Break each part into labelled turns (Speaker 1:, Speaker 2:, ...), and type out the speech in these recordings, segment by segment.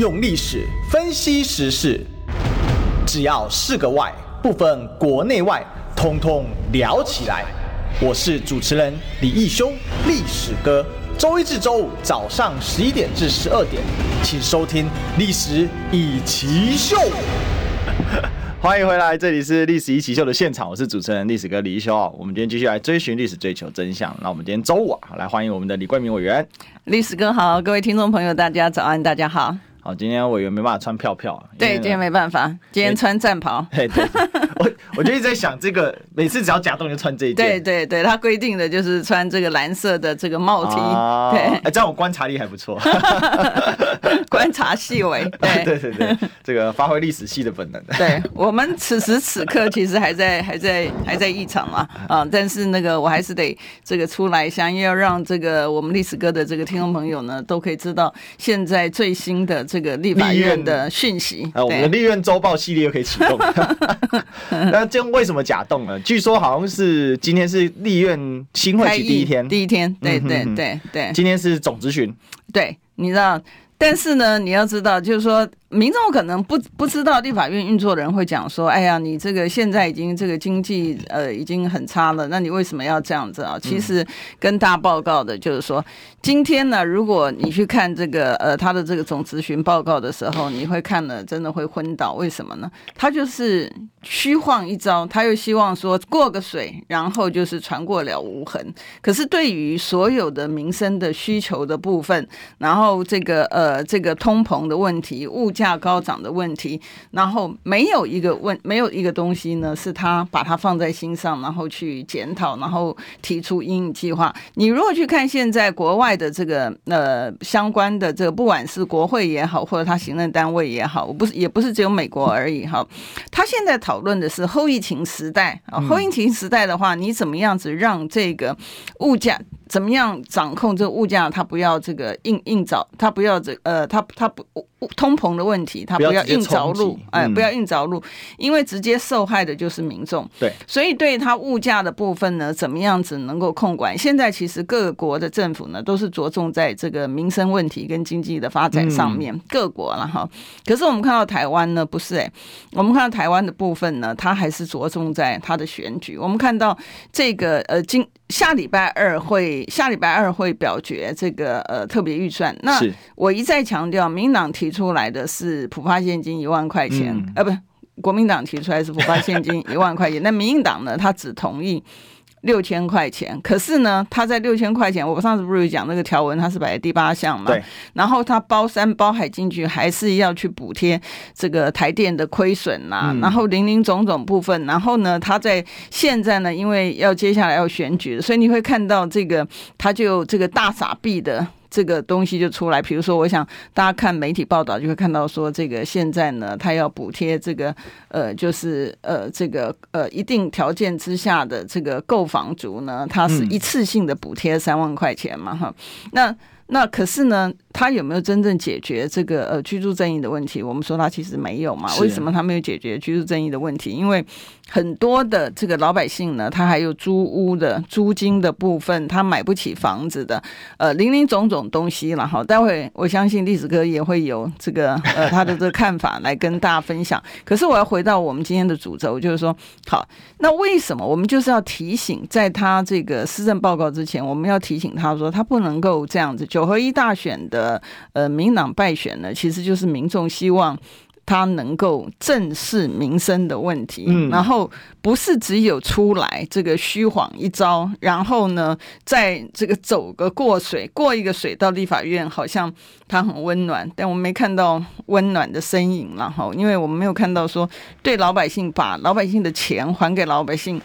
Speaker 1: 用历史分析时事，只要是个“外”，不分国内外，通通聊起来。我是主持人李义修，历史哥。周一至周五早上十一点至十二点，请收听《历史一奇秀》。欢迎回来，这里是《历史一奇秀》的现场，我是主持人历史哥李义修。我们今天继续来追寻历史，追求真相。那我们今天周五啊，来欢迎我们的李冠明委员。
Speaker 2: 历史哥好，各位听众朋友，大家早安，大家好。
Speaker 1: 好，今天我也没办法穿票票，
Speaker 2: 对，今天没办法，今天穿战袍。
Speaker 1: 对对，我我就一直在想，这个每次只要假动就穿这一件。
Speaker 2: 对对对，他规定的就是穿这个蓝色的这个帽 T。
Speaker 1: 啊、对，哎，这样我观察力还不错
Speaker 2: 观察细微。对
Speaker 1: 对对对，这个发挥历史系的本能。
Speaker 2: 对我们此时此刻其实还在还在还在议场嘛啊，但是那个我还是得这个出来一下，因为要让这个我们历史哥的这个听众朋友呢都可以知道现在最新的。这个立法院的讯息
Speaker 1: 啊，我们的立院周报系列又可以启动。那这为什么假动呢？据说好像是今天是立院新会期第一天，
Speaker 2: 第一天，对对对对，
Speaker 1: 今天是总咨询。
Speaker 2: 对，你知道，但是呢，你要知道，就是说。民众可能不不知道立法院运作的人会讲说：“哎呀，你这个现在已经这个经济呃已经很差了，那你为什么要这样子啊？”其实跟大家报告的就是说，今天呢，如果你去看这个呃他的这个总咨询报告的时候，你会看了真的会昏倒。为什么呢？他就是虚晃一招，他又希望说过个水，然后就是船过了无痕。可是对于所有的民生的需求的部分，然后这个呃这个通膨的问题，物价高涨的问题，然后没有一个问，没有一个东西呢，是他把它放在心上，然后去检讨，然后提出因应计划。你如果去看现在国外的这个呃相关的这个，不管是国会也好，或者他行政单位也好，我不是也不是只有美国而已哈。他现在讨论的是后疫情时代啊，后疫情时代的话，你怎么样子让这个物价？怎么样掌控这个物价？它不要这个硬硬着，它不要这呃，它它不通膨的问题，它不要硬着陆，哎，不要硬着陆，因为直接受害的就是民众。
Speaker 1: 对，
Speaker 2: 所以对它物价的部分呢，怎么样子能够控管？现在其实各国的政府呢，都是着重在这个民生问题跟经济的发展上面，嗯、各国了哈。可是我们看到台湾呢，不是哎，我们看到台湾的部分呢，它还是着重在它的选举。我们看到这个呃，今下礼拜二会。下礼拜二会表决这个呃特别预算。那我一再强调，民党提出来的是普发现金一万块钱，嗯、呃，不，国民党提出来是普发现金一万块钱。那民进党呢，他只同意。六千块钱，可是呢，他在六千块钱，我上次不是讲那个条文，它是摆在第八项嘛？对。然后他包山包海进去，还是要去补贴这个台电的亏损呐、啊嗯，然后零零总总部分。然后呢，他在现在呢，因为要接下来要选举，所以你会看到这个，他就这个大傻逼的。这个东西就出来，比如说，我想大家看媒体报道就会看到说，这个现在呢，他要补贴这个呃，就是呃，这个呃，一定条件之下的这个购房族呢，他是一次性的补贴三万块钱嘛，哈，那。那可是呢，他有没有真正解决这个呃居住正义的问题？我们说他其实没有嘛。为什么他没有解决居住正义的问题？因为很多的这个老百姓呢，他还有租屋的租金的部分，他买不起房子的，呃，零零总总东西了哈。待会我相信历史哥也会有这个呃他的这个看法来跟大家分享。可是我要回到我们今天的主轴，就是说，好，那为什么我们就是要提醒，在他这个施政报告之前，我们要提醒他说，他不能够这样子。九合一大选的呃，民党败选呢，其实就是民众希望他能够正视民生的问题，嗯，然后不是只有出来这个虚晃一招，然后呢，在这个走个过水，过一个水到立法院，好像他很温暖，但我们没看到温暖的身影，然后因为我们没有看到说对老百姓把老百姓的钱还给老百姓。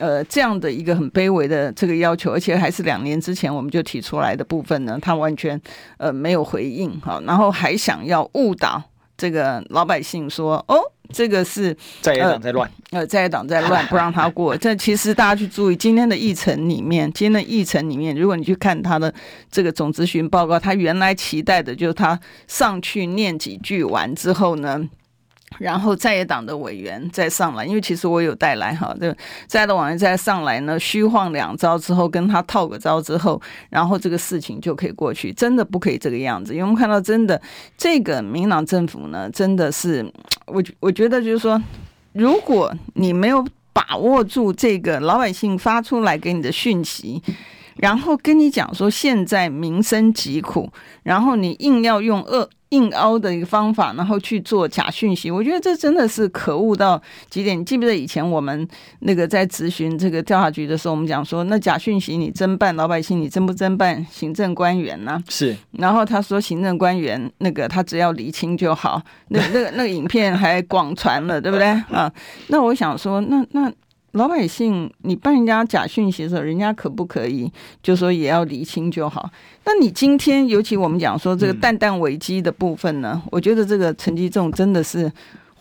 Speaker 2: 呃，这样的一个很卑微的这个要求，而且还是两年之前我们就提出来的部分呢，他完全呃没有回应哈，然后还想要误导这个老百姓说，哦，这个是
Speaker 1: 在野党在乱，
Speaker 2: 呃，在野党在乱，不让他过。这其实大家去注意今天的议程里面，今天的议程里面，如果你去看他的这个总咨询报告，他原来期待的就是他上去念几句完之后呢。然后在野党的委员再上来，因为其实我有带来哈，这在野党委员再上来呢，虚晃两招之后，跟他套个招之后，然后这个事情就可以过去。真的不可以这个样子，因为我们看到真的这个民党政府呢，真的是我我觉得就是说，如果你没有把握住这个老百姓发出来给你的讯息，然后跟你讲说现在民生疾苦，然后你硬要用恶。硬凹的一个方法，然后去做假讯息，我觉得这真的是可恶到极点。你记不记得以前我们那个在咨询这个调查局的时候，我们讲说，那假讯息你侦办老百姓，你侦不侦办行政官员呢？
Speaker 1: 是。
Speaker 2: 然后他说，行政官员那个他只要厘清就好。那那个那个影片还广传了，对不对啊？那我想说，那那。老百姓，你办人家假讯息的时候，人家可不可以就说也要厘清就好？那你今天，尤其我们讲说这个蛋蛋危机的部分呢，我觉得这个陈吉仲真的是。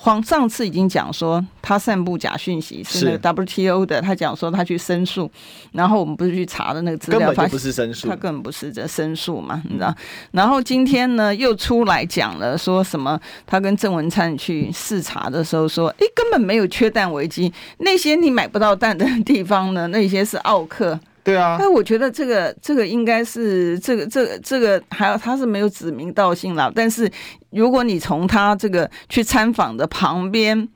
Speaker 2: 黄上次已经讲说他散布假讯息是那个 WTO 的，他讲说他去申诉，然后我们不是去查的那个资料，
Speaker 1: 根本就不是申诉，
Speaker 2: 他根本不是在申诉嘛，你知道？然后今天呢又出来讲了说什么？他跟郑文灿去视察的时候说，哎，根本没有缺蛋危机，那些你买不到蛋的地方呢，那些是奥客。
Speaker 1: 对啊，
Speaker 2: 但我觉得这个这个应该是这个这个这个还有他是没有指名道姓啦。但是如果你从他这个去参访的旁边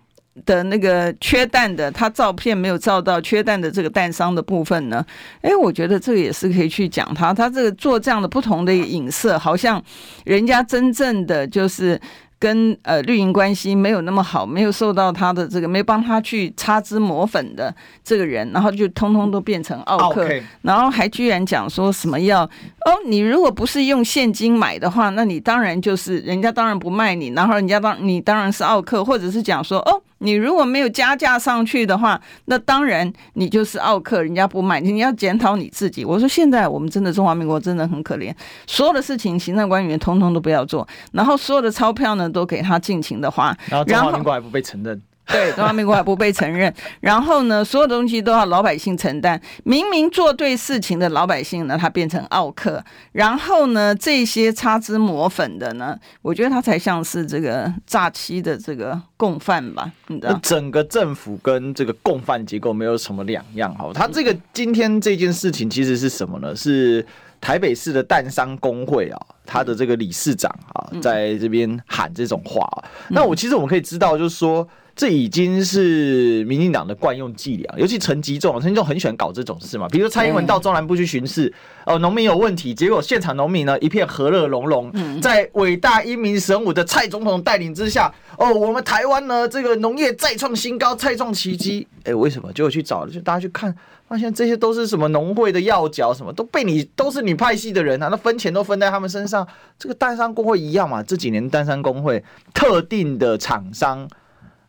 Speaker 2: 的那个缺蛋的，他照片没有照到缺蛋的这个蛋商的部分呢，哎，我觉得这个也是可以去讲他，他这个做这样的不同的影射，好像人家真正的就是。跟呃绿营关系没有那么好，没有受到他的这个，没帮他去擦脂抹粉的这个人，然后就通通都变成奥克.然后还居然讲说什么要哦，你如果不是用现金买的话，那你当然就是人家当然不卖你，然后人家当你当然是奥克，或者是讲说哦。你如果没有加价上去的话，那当然你就是奥客，人家不买，你要检讨你自己。我说现在我们真的中华民国真的很可怜，所有的事情行政官员通通都不要做，然后所有的钞票呢都给他尽情的花，
Speaker 1: 然后中华民国还不被承认。
Speaker 2: 对，中华民国还不被承认，然后呢，所有东西都要老百姓承担。明明做对事情的老百姓呢，他变成奥克，然后呢，这些擦脂抹粉的呢，我觉得他才像是这个诈欺的这个共犯吧？你知道，
Speaker 1: 整个政府跟这个共犯结构没有什么两样哈。他这个今天这件事情其实是什么呢？是台北市的淡商工会啊，他的这个理事长啊，在这边喊这种话。那我其实我们可以知道，就是说。这已经是民进党的惯用伎俩，尤其陈吉仲，陈吉仲很喜欢搞这种事嘛。比如说蔡英文到中南部去巡视，哦，农民有问题，结果现场农民呢一片和乐融融，在伟大英明神武的蔡总统带领之下，哦，我们台湾呢这个农业再创新高，再创奇迹。哎，为什么？结果去找，就大家去看，发现这些都是什么农会的要角，什么都被你都是你派系的人啊，那分钱都分在他们身上。这个蛋商工会一样嘛，这几年蛋商工会特定的厂商。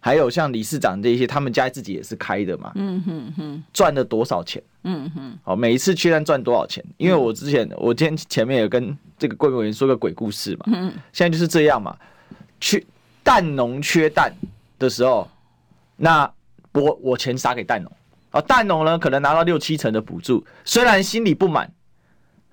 Speaker 1: 还有像理事长这些，他们家自己也是开的嘛，嗯哼哼，赚了多少钱？嗯哼，好，每一次缺蛋赚多少钱？因为我之前，我今天前面也跟这个贵委员说个鬼故事嘛，嗯，现在就是这样嘛，缺蛋农缺蛋的时候，那我我钱撒给蛋农，啊，蛋农呢可能拿到六七成的补助，虽然心里不满。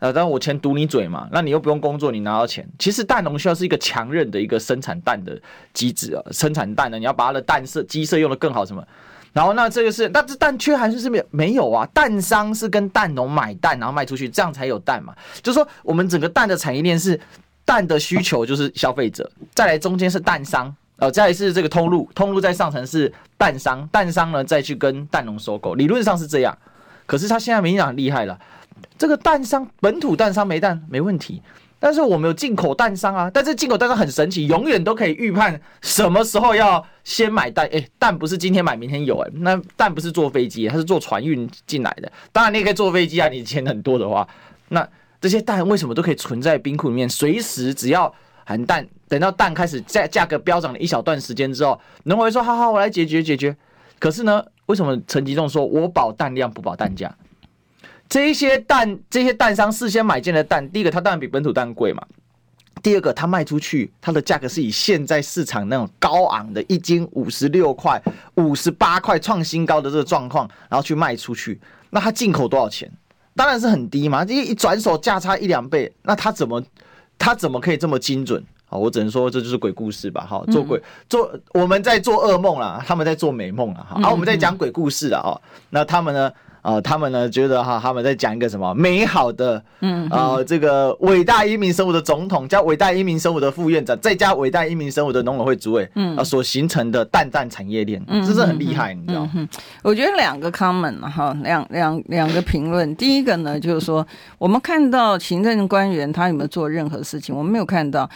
Speaker 1: 呃，但我钱堵你嘴嘛，那你又不用工作，你拿到钱。其实蛋农需要是一个强韧的一个生产蛋的机制啊，生产蛋呢，你要把它的蛋色、鸡舍用得更好什么。然后那这个是，但是蛋缺还是是没有没有啊？蛋商是跟蛋农买蛋，然后卖出去，这样才有蛋嘛。就是说，我们整个蛋的产业链是蛋的需求就是消费者，再来中间是蛋商，呃，再来是这个通路，通路在上层是蛋商，蛋商呢再去跟蛋农收购，理论上是这样。可是他现在民进党很厉害了。这个蛋商本土蛋商没蛋没问题，但是我们有进口蛋商啊。但是进口蛋商很神奇，永远都可以预判什么时候要先买蛋。诶，蛋不是今天买明天有诶，那蛋不是坐飞机，它是坐船运进来的。当然你也可以坐飞机啊，你钱很多的话，那这些蛋为什么都可以存在冰库里面？随时只要含蛋，等到蛋开始价价格飙涨了一小段时间之后，农委会说好好，我来解决解决。可是呢，为什么陈吉仲说我保蛋量不保蛋价？这一些蛋，这些蛋商事先买进的蛋，第一个它当然比本土蛋贵嘛，第二个它卖出去，它的价格是以现在市场那种高昂的一斤五十六块、五十八块创新高的这个状况，然后去卖出去，那它进口多少钱？当然是很低嘛，这一转手价差一两倍，那它怎么它怎么可以这么精准？好，我只能说这就是鬼故事吧，哈，做鬼做我们在做噩梦啦，他们在做美梦啦，哈，而我们在讲鬼故事啊，哦，那他们呢？啊、呃，他们呢觉得哈，他们在讲一个什么美好的，嗯，啊、呃，这个伟大英明生物的总统加伟大英明生物的副院长，再加伟大英明生物的农委会主委，嗯，啊、呃，所形成的蛋蛋产业链，嗯，这是很厉害，你知道吗？嗯，
Speaker 2: 我觉得两个 comment 哈，两两两个评论，第一个呢就是说，我们看到行政官员他有没有做任何事情，我们没有看到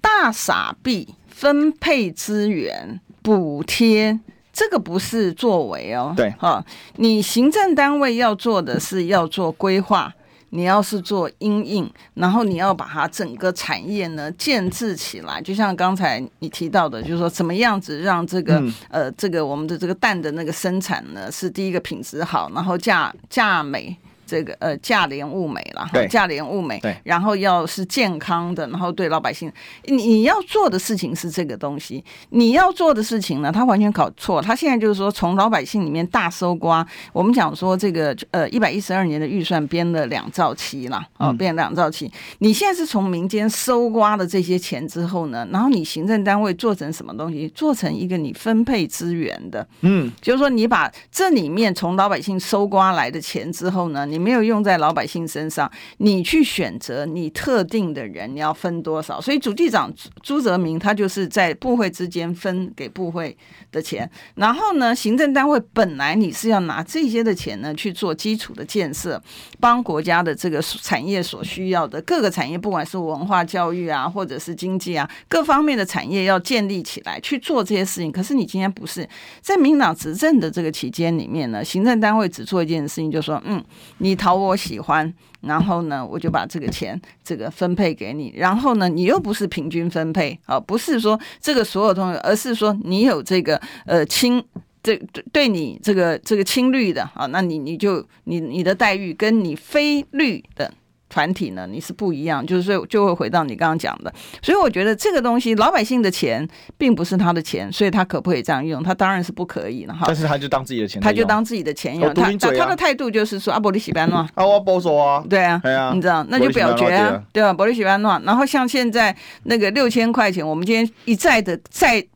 Speaker 2: 大傻逼分配资源补贴。这个不是作为哦，
Speaker 1: 对哈，
Speaker 2: 你行政单位要做的是要做规划，你要是做阴影，然后你要把它整个产业呢建制起来，就像刚才你提到的，就是说怎么样子让这个、嗯、呃这个我们的这个蛋的那个生产呢是第一个品质好，然后价价美。这个呃价廉物美了，价廉物美，然后要是健康的，然后对老百姓，你你要做的事情是这个东西，你要做的事情呢，他完全搞错，他现在就是说从老百姓里面大搜刮，我们讲说这个呃一百一十二年的预算编了两兆七了，哦，编两兆七，你现在是从民间搜刮的这些钱之后呢，然后你行政单位做成什么东西，做成一个你分配资源的，嗯，就是说你把这里面从老百姓搜刮来的钱之后呢，你没有用在老百姓身上，你去选择你特定的人，你要分多少？所以主计长朱泽明他就是在部会之间分给部会的钱，然后呢，行政单位本来你是要拿这些的钱呢去做基础的建设，帮国家的这个产业所需要的各个产业，不管是文化教育啊，或者是经济啊，各方面的产业要建立起来去做这些事情。可是你今天不是在民党执政的这个期间里面呢，行政单位只做一件事情，就说嗯，你你讨我喜欢，然后呢，我就把这个钱这个分配给你，然后呢，你又不是平均分配啊，不是说这个所有东西，而是说你有这个呃亲，这对对你这个这个亲绿的啊，那你你就你你的待遇跟你非绿的。团体呢，你是不一样，就是说就会回到你刚刚讲的，所以我觉得这个东西，老百姓的钱并不是他的钱，所以他可不可以这样用？他当然是不可以了哈。
Speaker 1: 但是他就当自己的钱，
Speaker 2: 他就当自己的钱用。他他的态度就是说啊，伯利喜班诺啊，我保守啊，对啊，对啊，你知道，那就表决啊，对吧？伯利喜班诺，然后像现在那个六千块钱，我们今天一再的再。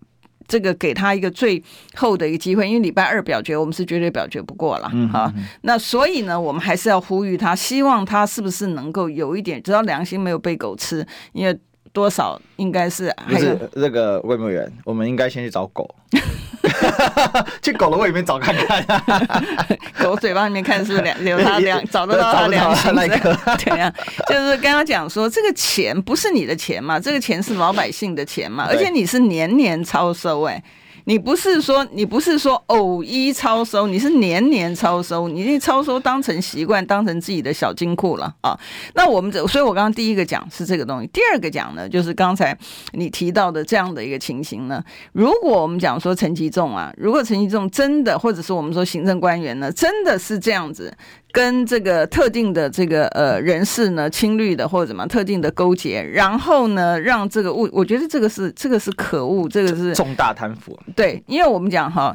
Speaker 2: 这个给他一个最后的一个机会，因为礼拜二表决，我们是绝对表决不过了，嗯、啊。那所以呢，我们还是要呼吁他，希望他是不是能够有一点，只要良心没有被狗吃，因为。多少应该是还是
Speaker 1: 那个卫牧员，我们应该先去找狗，去狗的胃里面找看看，
Speaker 2: 狗嘴巴里面看是两有它两找得到它两心那个。对呀，就是刚刚讲说这个钱不是你的钱嘛，这个钱是老百姓的钱嘛，而且你是年年超收哎。你不是说你不是说偶一超收，你是年年超收，你这超收当成习惯，当成自己的小金库了啊。那我们这，所以我刚刚第一个讲是这个东西，第二个讲呢，就是刚才你提到的这样的一个情形呢。如果我们讲说陈吉仲啊，如果陈吉仲真的，或者是我们说行政官员呢，真的是这样子。跟这个特定的这个呃人士呢，亲绿的或者怎么特定的勾结，然后呢，让这个物，我觉得这个是这个是可恶，这个是
Speaker 1: 重大贪腐。
Speaker 2: 对，因为我们讲哈，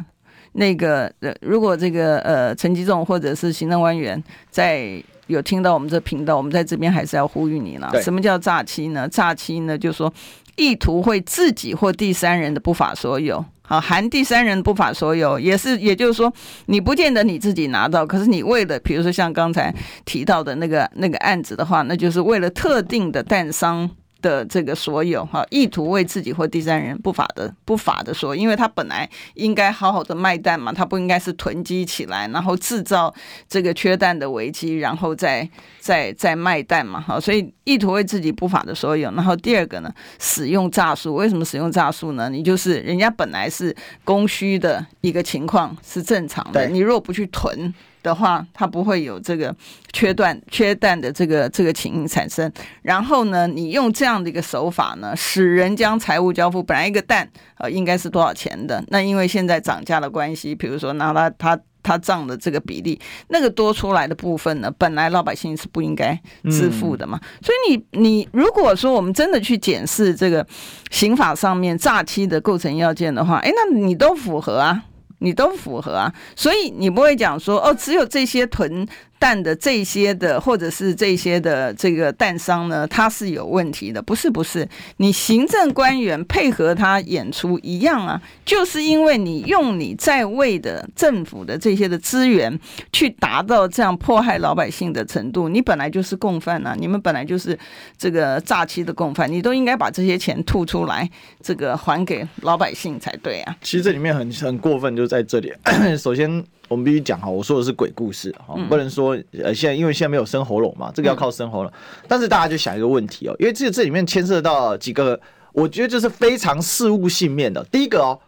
Speaker 2: 那个呃，如果这个呃陈吉仲或者是行政官员在有听到我们这频道，我们在这边还是要呼吁你了。什么叫诈欺呢？诈欺呢，就是说意图会自己或第三人的不法所有。好，含第三人不法所有，也是，也就是说，你不见得你自己拿到，可是你为了，比如说像刚才提到的那个那个案子的话，那就是为了特定的蛋商。的这个所有哈，意图为自己或第三人不法的不法的所有，因为他本来应该好好的卖蛋嘛，他不应该是囤积起来，然后制造这个缺蛋的危机，然后再再再卖蛋嘛，哈，所以意图为自己不法的所有。然后第二个呢，使用诈术，为什么使用诈术呢？你就是人家本来是供需的一个情况是正常的，你如果不去囤。的话，它不会有这个缺断、缺蛋的这个这个情形产生。然后呢，你用这样的一个手法呢，使人将财物交付。本来一个蛋呃应该是多少钱的，那因为现在涨价的关系，比如说拿它它他账的这个比例，那个多出来的部分呢，本来老百姓是不应该支付的嘛。嗯、所以你你如果说我们真的去检视这个刑法上面诈欺的构成要件的话，哎，那你都符合啊。你都符合啊，所以你不会讲说哦，只有这些囤蛋的这些的，或者是这些的这个蛋商呢，他是有问题的。不是不是，你行政官员配合他演出一样啊，就是因为你用你在位的政府的这些的资源去达到这样迫害老百姓的程度，你本来就是共犯啊，你们本来就是这个诈欺的共犯，你都应该把这些钱吐出来，这个还给老百姓才对啊。
Speaker 1: 其实这里面很很过分，就在这里。首先。我们必须讲哈，我说的是鬼故事哈，不能说呃，现在因为现在没有生喉咙嘛，这个要靠生喉咙。但是大家就想一个问题哦，因为这这里面牵涉到几个，我觉得就是非常事物性面的。第一个哦，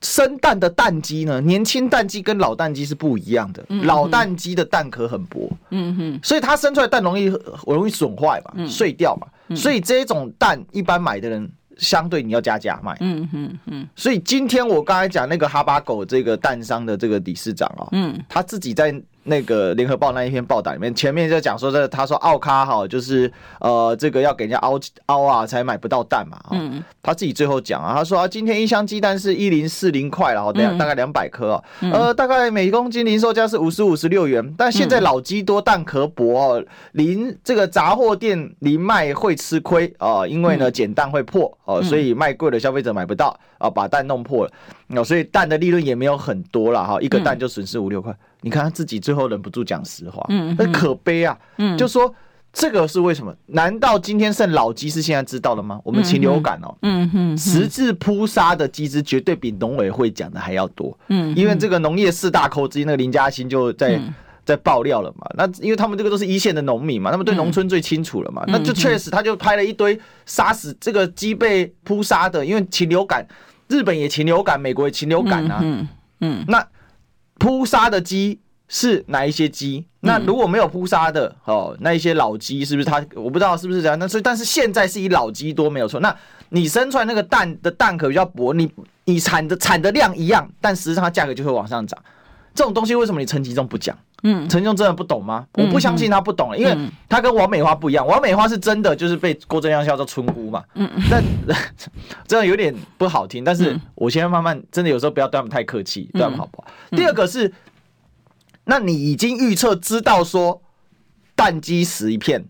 Speaker 1: 生蛋的蛋鸡呢，年轻蛋鸡跟老蛋鸡是不一样的，老蛋鸡的蛋壳很薄，嗯哼，所以它生出来蛋容易容易损坏嘛，碎掉嘛，所以这种蛋一般买的人。相对你要加价卖，嗯嗯嗯，所以今天我刚才讲那个哈巴狗这个蛋商的这个理事长啊，嗯，他自己在。那个联合报那一篇报道里面，前面就讲说这，他说奥卡哈就是呃，这个要给人家凹凹啊，才买不到蛋嘛。嗯，他自己最后讲啊，他说啊，今天一箱鸡蛋是一零四零块，然后大大概两百颗哦，呃，大概每公斤零售价是五十五十六元。但现在老鸡多蛋壳薄哦，零这个杂货店零卖会吃亏啊，因为呢捡蛋会破哦，所以卖贵的消费者买不到啊，把蛋弄破了，那，所以蛋的利润也没有很多了哈，一个蛋就损失五六块。你看他自己最后忍不住讲实话，嗯，那可悲啊，嗯，就说这个是为什么？难道今天剩老鸡是现在知道了吗？我们禽流感哦，嗯哼，实质扑杀的鸡只绝对比农委会讲的还要多，嗯，因为这个农业四大寇之一那个林嘉欣就在在爆料了嘛，那因为他们这个都是一线的农民嘛，他们对农村最清楚了嘛，那就确实他就拍了一堆杀死这个鸡被扑杀的，因为禽流感，日本也禽流感，美国也禽流感啊，嗯嗯，那。扑杀的鸡是哪一些鸡？那如果没有扑杀的哦，那一些老鸡是不是它？我不知道是不是这样。那所以，但是现在是以老鸡多没有错。那你生出来那个蛋的蛋壳比较薄，你你产的产的量一样，但实际上它价格就会往上涨。这种东西为什么你陈吉仲不讲？嗯，陈吉仲真的不懂吗？我不相信他不懂，因为他跟王美花不一样。王美花是真的就是被郭正亮叫做村姑嘛。嗯嗯，那 真的有点不好听。但是我现在慢慢真的有时候不要对他们太客气，对他们好不好？第二个是，那你已经预测知道说蛋鸡死一片，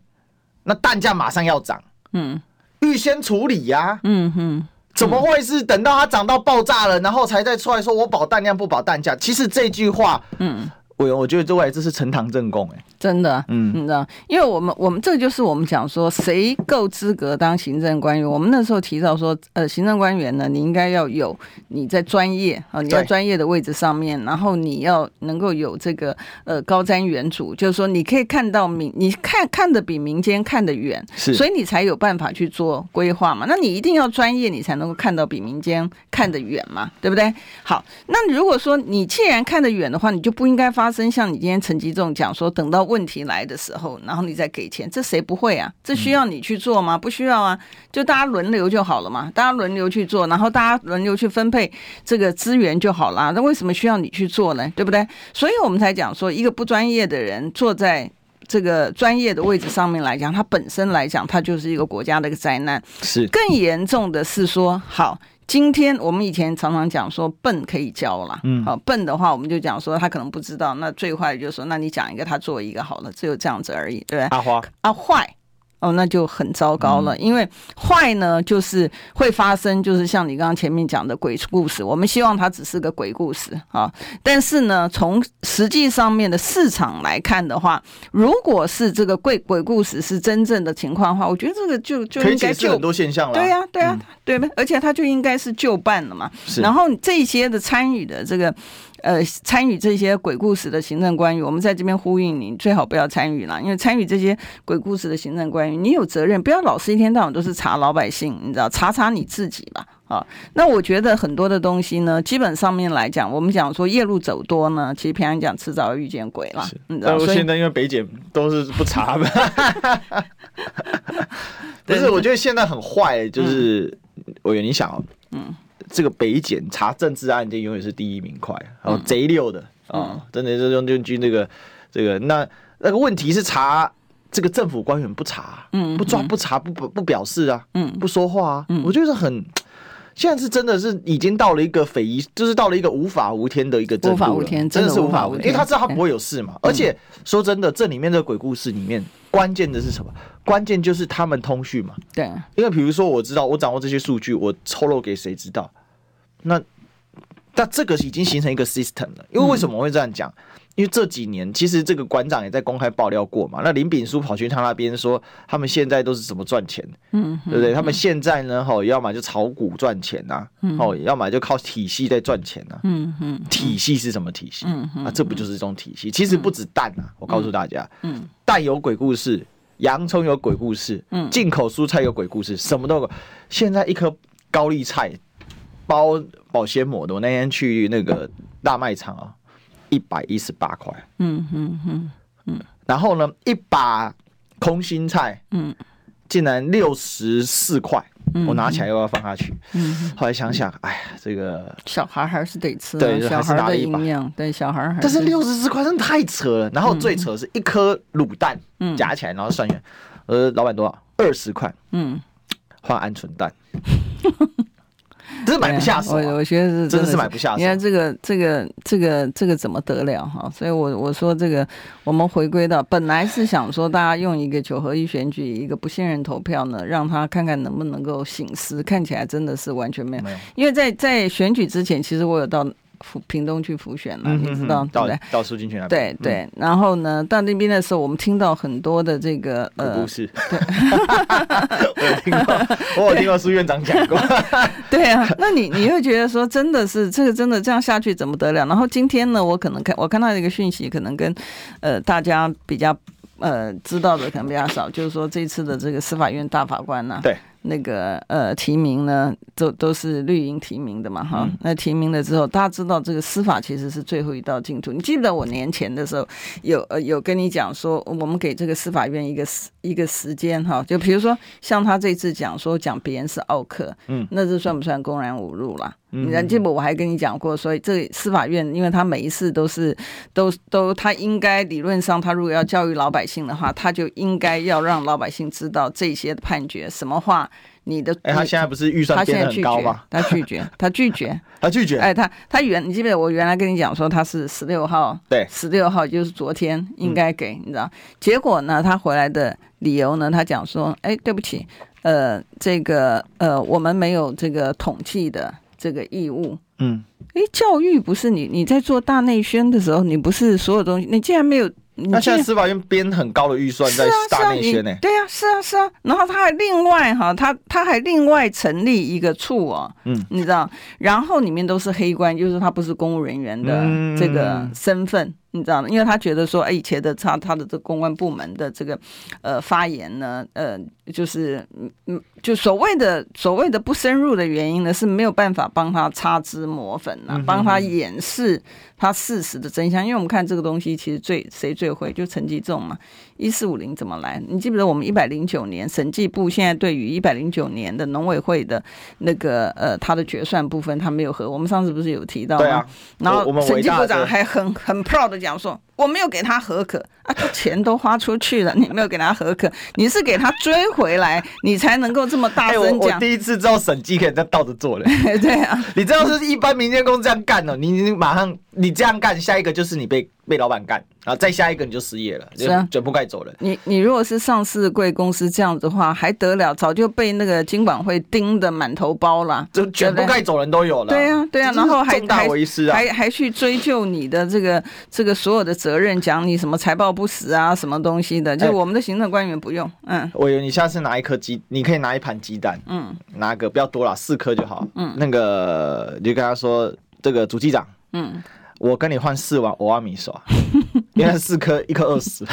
Speaker 1: 那蛋价马上要涨。嗯，预先处理呀。嗯哼，怎么会是等到它涨到爆炸了，然后才再出来说我保蛋量不保蛋价？其实这句话，嗯。我觉得这外这是呈堂证供哎，
Speaker 2: 真的，嗯，你知道，因为我们我们这就是我们讲说谁够资格当行政官员。我们那时候提到说，呃，行政官员呢，你应该要有你在专业啊，你在专业的位置上面，然后你要能够有这个呃高瞻远瞩，就是说你可以看到民，你看看得比民间看得远，是，所以你才有办法去做规划嘛。那你一定要专业，你才能够看到比民间看得远嘛，对不对？好，那如果说你既然看得远的话，你就不应该发。真像你今天陈吉仲讲说，等到问题来的时候，然后你再给钱，这谁不会啊？这需要你去做吗？不需要啊，就大家轮流就好了嘛，大家轮流去做，然后大家轮流去分配这个资源就好了。那为什么需要你去做呢？对不对？所以我们才讲说，一个不专业的人坐在这个专业的位置上面来讲，他本身来讲，他就是一个国家的一个灾难。是更严重的是说，好。今天我们以前常常讲说笨可以教啦，嗯，好笨的话我们就讲说他可能不知道，那最坏就是说，那你讲一个他做一个好了，只有这样子而已，对不对？阿花阿坏。哦，那就很糟糕了，因为坏呢，就是会发生，就是像你刚刚前面讲的鬼故事。我们希望它只是个鬼故事啊，但是呢，从实际上面的市场来看的话，如果是这个鬼鬼故事是真正的情况的话，我觉得这个就就应该就
Speaker 1: 很多现象了。
Speaker 2: 对呀，对呀，对吧？而且它就应该是就办了嘛。然后这些的参与的这个。呃，参与这些鬼故事的行政官员，我们在这边呼吁你，最好不要参与了，因为参与这些鬼故事的行政官员，你有责任，不要老是一天到晚都是查老百姓，你知道，查查你自己吧。啊，那我觉得很多的东西呢，基本上面来讲，我们讲说夜路走多呢，其实平常讲迟早要遇见鬼了，你知道。
Speaker 1: 现在因为北姐都是不查的，不是？我觉得现在很坏，就是委员，你想哦，嗯。这个北检查政治案件永远是第一名快，然后贼溜的啊、真的是用用军这个这个那那个问题是查这个政府官员不查，嗯，不抓不查不不不表示啊，嗯，不说话啊，嗯，我觉得很
Speaker 2: 现在是真的是已经到了一个匪夷，就是到了一个无法无天的一个
Speaker 1: 无法无天，
Speaker 2: 真的是无
Speaker 1: 法无天，
Speaker 2: 因为他知道他不会有事嘛。而且说真的，这里面的鬼故事里面，关键的是什么？关键就是他们通讯嘛。
Speaker 1: 对，
Speaker 2: 因为比如说我知道我掌握这些数据，我透露给谁知道？那那这个已经形成一个 system 了。因为为什么我会这样讲？因为这几年，其实这个馆长也在公开爆料过嘛。那林炳书跑去他那边说，他们现在都是怎么赚钱？嗯，对不对？他们现在呢，吼，要么就炒股赚钱呐，哦，要么就靠体系在赚钱呐。嗯嗯，体系是什么体系？啊，这不就是一种体系？其实不止蛋啊，我告诉大家，嗯，蛋有鬼故事，洋葱有鬼故事，嗯，进口蔬菜有鬼故事，什么都有。现在一颗高丽菜包保鲜膜的，我那天去那个大卖场啊。一百一十八块，嗯嗯嗯嗯，然后呢，一把空心菜，嗯，竟然六十四块，我拿起来又要放下去，嗯，后来想想，哎呀，这个小孩还是得吃，对，小孩的营养，对小孩还，但是六十四块真的太扯了。然后最扯是一颗卤蛋，嗯，夹起来然后算元，呃，老板多少？二十块，嗯，换鹌鹑蛋。真是买不下手，啊，我我觉得是真的是买不下手。你看这个这个这个这个怎么得了哈？所以我我说这个，我们回归到本来是想说，大家用一个九合一选举，一个不信任投票呢，让他看看能不能够醒思。看起来真的是完全没有，没有，因为在在选举之前，其实我有到。屏东去辅选了，你知道对不对？到苏进去那边。对对，嗯、然后呢，到那边的时候，我们听到很多的这个呃故事。对，我有听过，我有听过苏院长讲过。对啊，那你你会觉得说，真的是这个真的这样下去怎么得了？然后今天呢，我可能看我看到一个讯息，可能跟呃大家比较呃知道的可能比较少，就是说这次的这个司法院大法官呢、啊，对。那个呃提名呢，都都是绿营提名的嘛，哈。嗯、那提名了之后，大家知道这个司法其实是最后一道净土。你记得我年前的时候有呃有跟你讲说，我们给这个司法院一个时一个时间哈，就比如说像他这次讲说讲别人是奥克，嗯，那这算不算公然侮辱啦？你记不？我还跟你讲过，所以这司法院，因为他每一次都是都都，他应该理论上，他如果要教育老百姓的话，他就应该要让老百姓知道这些判决什么话。你的哎，他现在不是预算变得很高吗？他拒绝，他拒绝，他拒绝。哎，他他原你记不记得我原来跟你讲说他是十六号，对，十六号就是昨天应该给你知道？结果呢，他回来的理由呢，他讲说，哎，对不起，呃，这个呃，我们没有这个统计的。这个义务，嗯，哎，教育不是你你在做大内宣的时候，你不是所有东西，你竟然没有？那现在司法院编很高的预算在大内宣呢？对呀，是啊，是啊。然后他还另外哈，他他还另外成立一个处哦，嗯，你知道，然后里面都是黑官，就是他不是公务人员的这个身份。嗯你知道吗？因为他觉得说，哎，以前的他他的这公关部门的这个呃发言呢，呃，就是嗯嗯，就所谓的所谓的不深入的原因呢，是没有办法帮他擦脂抹粉呐、啊，帮他掩饰他事实的真相。因为我们看这个东西，其实最谁最会就陈吉仲嘛。一四五零怎么来？你记不记得我们一百零九年审计部现在对于一百零九年的农委会的那个呃他的决算部分，他没有核。我们上次不是有提到吗？对啊。然后审计部长还很很 proud 的讲说，我没有给他核可啊，他钱都花出去了，你没有给他核可，你是给他追回来，你才能够这么大声讲。我第一次知道审计可以这样倒着做的。对啊，你知道是一般民间公司这样干的，你你马上你这样干，下一个就是你被被老板干。然后再下一个你就失业了，是啊，卷铺盖走了。你你如果是上市贵公司这样子的话，还得了？早就被那个金管会盯得满头包了，就卷铺盖走人都有了。对啊，对啊，然后还还还还去追究你的这个这个所有的责任，讲你什么财报不实啊，什么东西的。就我们的行政官员不用，嗯。我以为你下次拿一颗鸡，你可以拿一盘鸡蛋，嗯，拿个不要多了，四颗就好，嗯。那个你就跟他说，这个主机长，嗯，我跟你换四碗欧阿米耍。原来四颗，一颗二十。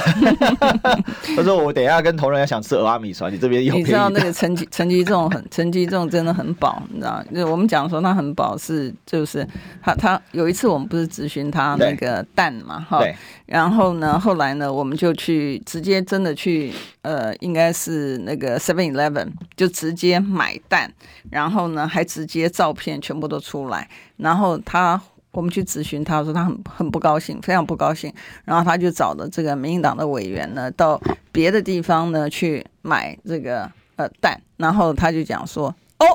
Speaker 2: 他说：“我等一下跟同仁要想吃蚵仔米酸，你这边有。”你知道那个陈吉陈吉仲很 陈吉仲真的很饱，你知道？就我们讲说他很饱是就是他他有一次我们不是咨询他那个蛋嘛哈，然后呢后来呢我们就去直接真的去呃应该是那个 Seven Eleven 就直接买蛋，然后呢还直接照片全部都出来，然后他。我们去咨询他，说他很很不高兴，非常不高兴。然后他就找的这个民进党的委员呢，到别的地方呢去买这个呃蛋。然后他就讲说：“哦，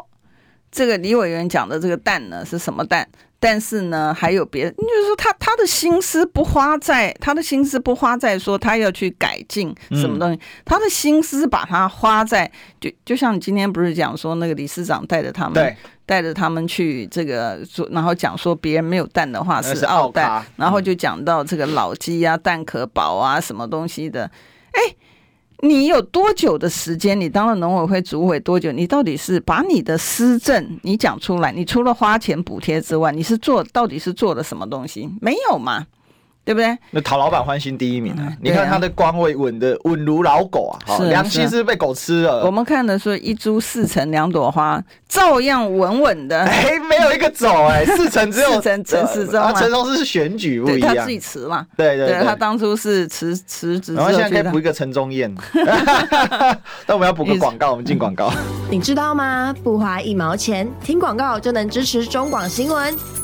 Speaker 2: 这个李委员讲的这个蛋呢是什么蛋？但是呢，还有别人，就是说他他的心思不花在他的心思不花在说他要去改进什么东西，嗯、他的心思把它花在就就像你今天不是讲说那个理事长带着他们对。带着他们去这个说，然后讲说别人没有蛋的话是奥蛋，然后就讲到这个老鸡啊蛋壳保啊什么东西的，哎。你有多久的时间？你当了农委会主委多久？你到底是把你的施政你讲出来？你除了花钱补贴之外，你是做到底是做了什么东西？没有嘛？对不对？
Speaker 1: 那讨老板欢心第一名啊！你看他的官位稳的稳如老狗啊，好，良心是被狗吃了。
Speaker 2: 我们看的说一株四成两朵花，照样稳稳的。
Speaker 1: 哎，没有一个走哎，四成只有
Speaker 2: 四成陈时中。
Speaker 1: 陈时中是选举不一样，
Speaker 2: 他自己辞嘛。
Speaker 1: 对对对，
Speaker 2: 他当初是辞辞职。
Speaker 1: 然后现在可以补一个陈忠燕。但我们要补个广告，我们进广告。
Speaker 3: 你知道吗？不花一毛钱，听广告就能支持中广新闻。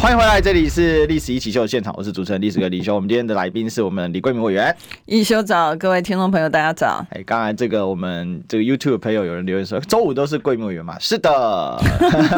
Speaker 1: 欢迎回来，这里是历史一起秀的现场，我是主持人历史哥李修。我们今天的来宾是我们李桂明委员。
Speaker 2: 一修早，各位听众朋友，大家早。
Speaker 1: 哎，刚才这个我们这个 YouTube 朋友有人留言说，周五都是桂明委员嘛？是的，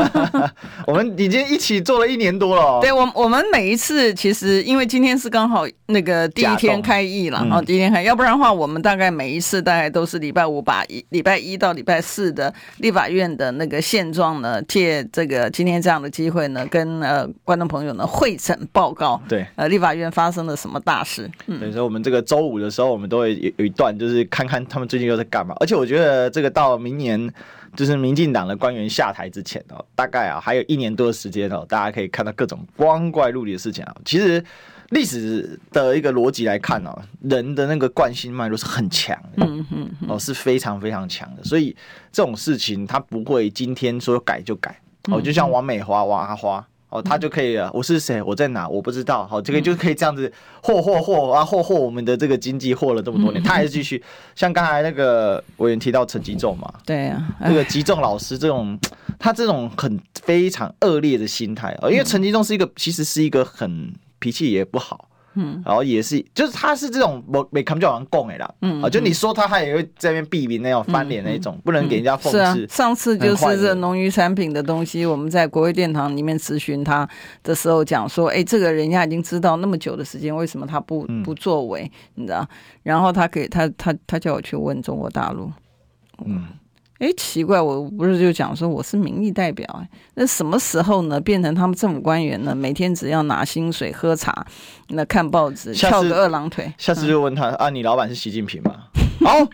Speaker 1: 我们已经一起做了一年多了。
Speaker 2: 对，我我们每一次其实因为今天是刚好那个第一天开议了，哦，第一天开，要不然的话，我们大概每一次大概都是礼拜五把一礼拜一到礼拜四的立法院的那个现状呢，借这个今天这样的机会呢，跟呃。观众朋友呢，会诊报告，
Speaker 1: 对，
Speaker 2: 呃，立法院发生了什么大事？嗯，
Speaker 1: 所以说我们这个周五的时候，我们都会有有一段，就是看看他们最近又在干嘛。而且我觉得这个到明年，就是民进党的官员下台之前哦，大概啊还有一年多的时间哦，大家可以看到各种光怪陆离的事情啊。其实历史的一个逻辑来看哦，人的那个惯性脉络是很强的，嗯嗯，哦是非常非常强的，所以这种事情它不会今天说改就改哦，就像王美花、王阿花。哦，他就可以了。我是谁？我在哪？我不知道。好，这个就可以这样子霍霍霍啊，霍霍我们的这个经济，霍了这么多年，他还是继续。像刚才那个委员提到陈吉仲嘛，
Speaker 2: 对啊，
Speaker 1: 那个吉仲老师这种，他这种很非常恶劣的心态啊，因为陈吉仲是一个，其实是一个很脾气也不好。嗯，然后也是，就是他是这种我没看就好像供哎啦，嗯，啊，就你说他，他也会在那边避免那种翻脸那种，不能给人家讽刺。是啊，
Speaker 2: 上次就是这农渔产品的东西，我们在国会殿堂里面咨询他的时候讲说，哎，这个人家已经知道那么久的时间，为什么他不不作为？你知道？然后他给他他他叫我去问中国大陆，嗯。哎，奇怪，我不是就讲说我是民意代表哎，那什么时候呢变成他们政府官员呢？每天只要拿薪水、喝茶、那看报纸、翘个二郎腿。
Speaker 1: 下次就问他、嗯、啊，你老板是习近平吗？好。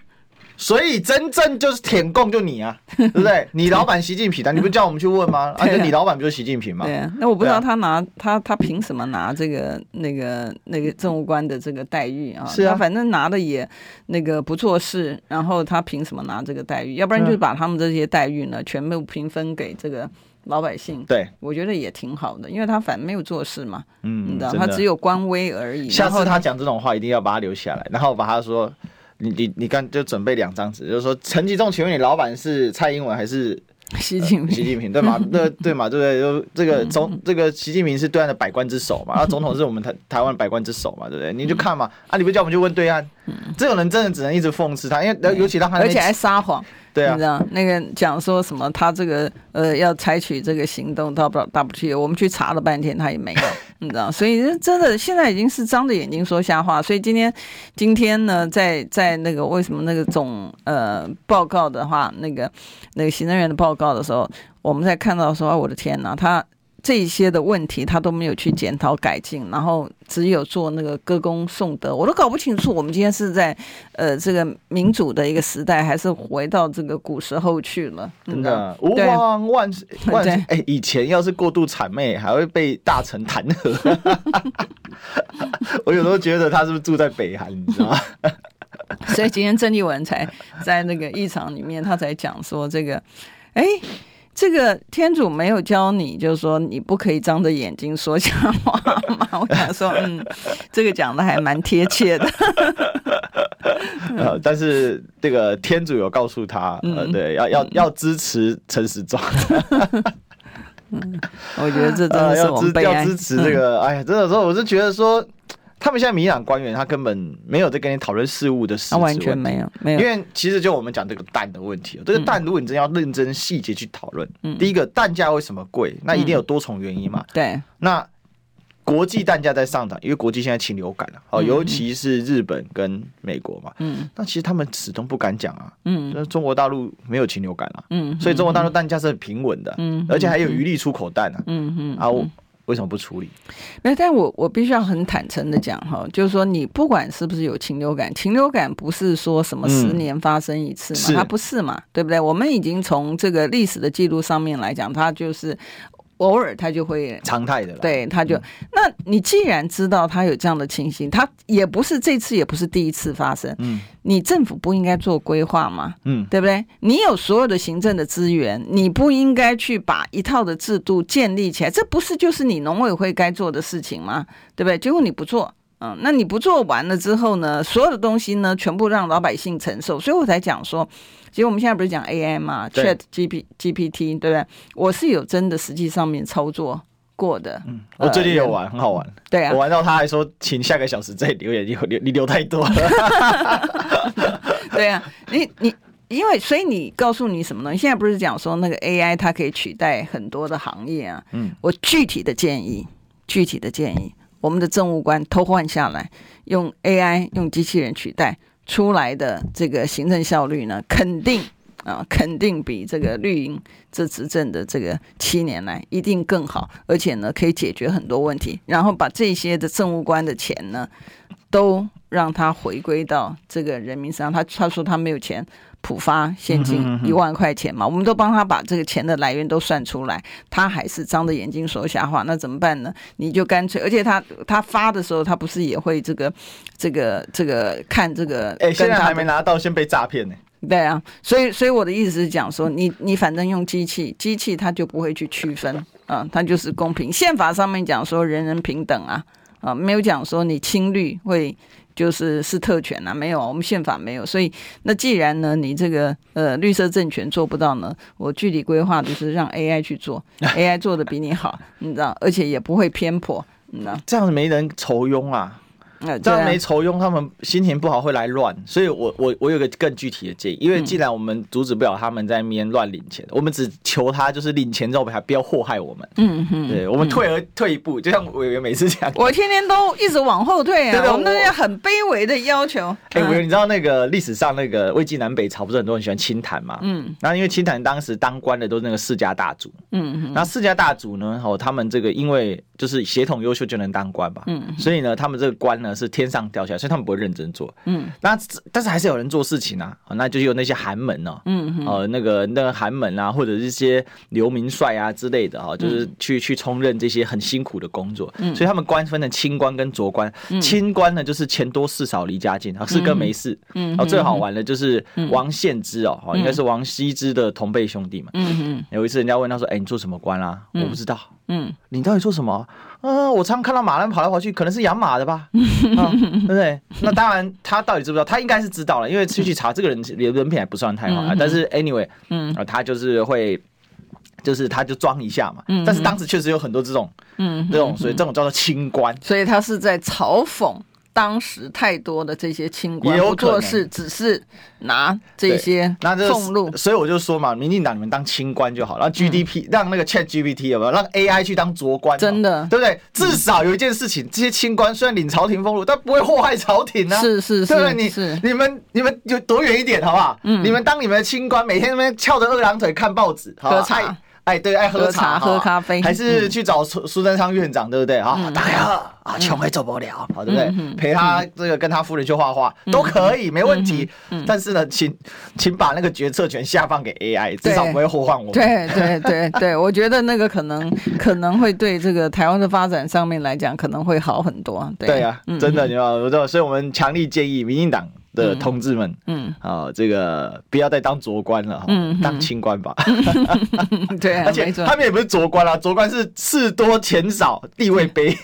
Speaker 1: 所以真正就是舔共就你啊，对不对？你老板习近平的，你不叫我们去问吗？而且、啊、你老板不就是习近平吗？
Speaker 2: 对啊，那我不知道他拿他他凭什么拿这个那个那个政务官的这个待遇啊？是啊，反正拿的也那个不做事，然后他凭什么拿这个待遇？要不然就是把他们这些待遇呢全部平分给这个老百姓。对，我觉得也挺好的，因为他反正没有做事嘛，嗯，你知道，他只有官威而已。
Speaker 1: 下次他讲这种话，一定要把他留下来，然后把他说。你你你刚就准备两张纸，就是说陈吉仲，请问你老板是蔡英文还是
Speaker 2: 习近平？
Speaker 1: 习近平对吗？对 对嘛，对不对？就这个总这个习近平是对岸的百官之首嘛，然后总统是我们台 台湾百官之首嘛，对不对？你就看嘛，啊，你不叫我们去问对岸，这种人真的只能一直讽刺他，因为尤其他还
Speaker 2: 而且还撒谎。
Speaker 1: 对啊，
Speaker 2: 你知道那个讲说什么？他这个呃要采取这个行动，到不了大不去。我们去查了半天，他也没有，你知道？所以真的现在已经是张着眼睛说瞎话。所以今天今天呢，在在那个为什么那个总呃报告的话，那个那个行政院的报告的时候，我们在看到说，我的天哪，他。这些的问题他都没有去检讨改进，然后只有做那个歌功颂德，我都搞不清楚我们今天是在呃这个民主的一个时代，还是回到这个古时候去了？
Speaker 1: 真的，吾皇万岁万岁！哎，以前要是过度谄媚，还会被大臣弹劾。我有时候觉得他是不是住在北韩，你知道吗？
Speaker 2: 所以今天郑丽文才在那个议场里面，他才讲说这个，哎。这个天主没有教你，就是说你不可以张着眼睛说瞎话吗？我想说，嗯，这个讲的还蛮贴切的。
Speaker 1: 呃，但是这个天主有告诉他，呃，对，要要要支持陈时中。
Speaker 2: 嗯，我觉得这真的是我们、呃、要，支要支持这个。哎呀，真的说，我是觉得说。他们现在民进党官员，他根本没有在跟你讨论事务的事，完全没有，没有。
Speaker 1: 因为其实就我们讲这个蛋的问题，这个蛋如果你真要认真细节去讨论，嗯，第一个蛋价为什么贵？那一定有多重原因嘛。对。那国际蛋价在上涨，因为国际现在禽流感了，哦，尤其是日本跟美国嘛，嗯，那其实他们始终不敢讲啊，嗯，那中国大陆没有禽流感啊，嗯，所以中国大陆蛋价是很平稳的，嗯，而且还有余力出口蛋啊，嗯嗯啊。为什么不处理？
Speaker 2: 没，但我我必须要很坦诚的讲哈，就是说你不管是不是有禽流感，禽流感不是说什么十年发生一次嘛，嗯、它不是嘛，对不对？我们已经从这个历史的记录上面来讲，它就是。偶尔他就会
Speaker 1: 常态的了，
Speaker 2: 对，他就。那你既然知道他有这样的情形，他也不是这次，也不是第一次发生。嗯，你政府不应该做规划吗？嗯，对不对？你有所有的行政的资源，你不应该去把一套的制度建立起来？这不是就是你农委会该做的事情吗？对不对？结果你不做，嗯，那你不做完了之后呢？所有的东西呢，全部让老百姓承受，所以我才讲说。其实我们现在不是讲 AI 嘛，Chat G P G P T，对不对？我是有真的实际上面操作过的。嗯，
Speaker 1: 我最近有玩，很好玩。对啊，我玩到他还说，请下个小时再留言，你留你留太多了。
Speaker 2: 对啊，你你因为所以你告诉你什么呢？你现在不是讲说那个 AI 它可以取代很多的行业啊？嗯，我具体的建议，具体的建议，我们的政务官偷换下来，用 AI 用机器人取代。出来的这个行政效率呢，肯定啊，肯定比这个绿营这执政的这个七年来一定更好，而且呢，可以解决很多问题，然后把这些的政务官的钱呢，都让他回归到这个人民身上。他他说他没有钱。普发现金一万块钱嘛，我们都帮他把这个钱的来源都算出来，他还是张着眼睛说瞎话，那怎么办呢？你就干脆，而且他他发的时候，他不是也会这个这个这个看这个？哎、欸，
Speaker 1: 现在还没拿到，先被诈骗呢。
Speaker 2: 对啊，所以所以我的意思是讲说，你你反正用机器，机器它就不会去区分啊，它就是公平。宪法上面讲说人人平等啊啊，没有讲说你亲绿会。就是是特权、啊，没有，我们宪法没有，所以那既然呢，你这个呃绿色政权做不到呢，我具体规划就是让 AI 去做，AI 做的比你好，你知道，而且也不会偏颇，你知道，
Speaker 1: 这样子没人愁庸啊。这样没酬庸，他们心情不好会来乱，所以我我我有个更具体的建议，因为既然我们阻止不了他们在那边乱领钱，我们只求他就是领钱之后还不要祸害我们。嗯嗯，对，我们退而退一步，就像委员 每次讲，
Speaker 2: 我天天都一直往后退啊，我们都是很卑微的要求。
Speaker 1: 哎，委员，你知道那个历史上那个魏晋南北朝不是很多人喜欢清谈嘛？嗯，那因为清谈当时当官的都是那个世家大族，嗯嗯，那世家大族呢，哦，他们这个因为就是血统优秀就能当官吧，嗯，所以呢，他们这个官呢是天上掉下来，所以他们不会认真做。嗯，那但是还是有人做事情啊，那就有那些寒门呢，嗯呃，那个那个寒门啊，或者是一些流民帅啊之类的哈，就是去去充任这些很辛苦的工作。嗯，所以他们官分的清官跟浊官。清官呢就是钱多事少离家近，啊，是跟没事。嗯，然后最好玩的就是王献之哦，应该是王羲之的同辈兄弟嘛。嗯嗯，有一次人家问他说：“哎，你做什么官啊？”我不知道。嗯，你到底做什么？嗯，我常常看到马兰跑来跑去，可能是养马的吧，啊、对不对？那当然，他到底知不知道？他应该是知道了，因为去去查这个人人品还不算太好。但是 anyway，嗯，他就是会，就是他就装一下嘛。但是当时确实有很多这种，嗯，这种，所以这种叫做清官。
Speaker 2: 所以他是在嘲讽。当时太多的这些清官不做事，只是拿这些俸禄，
Speaker 1: 所以我就说嘛，民进党你们当清官就好，让 GDP、嗯、让那个 Chat GPT 有没有让 AI 去当浊官？
Speaker 2: 真的，
Speaker 1: 对不对？至少有一件事情，这些清官虽然领朝廷俸禄，但不会祸害朝廷啊。
Speaker 2: 是是是，
Speaker 1: 对不对？你是你们你们就躲远一点好不好？嗯，你们当你们的清官，每天那边翘着二郎腿看报纸，喝茶。哎，对，爱喝茶、
Speaker 2: 喝咖啡，
Speaker 1: 还是去找苏苏贞昌院长，对不对啊？大家啊，穷也走不了，好，对不对？陪他这个跟他夫人去画画都可以，没问题。但是呢，请请把那个决策权下放给 AI，至少不会祸患我们。
Speaker 2: 对对对对，我觉得那个可能可能会对这个台湾的发展上面来讲，可能会好很多。
Speaker 1: 对啊，真的，你知道，所以我们强力建议民进党。的同志们，嗯，啊，这个不要再当卓官了，嗯，当清官吧。
Speaker 2: 对，
Speaker 1: 而且他们也不是卓官啦，卓官是事多钱少，地位卑。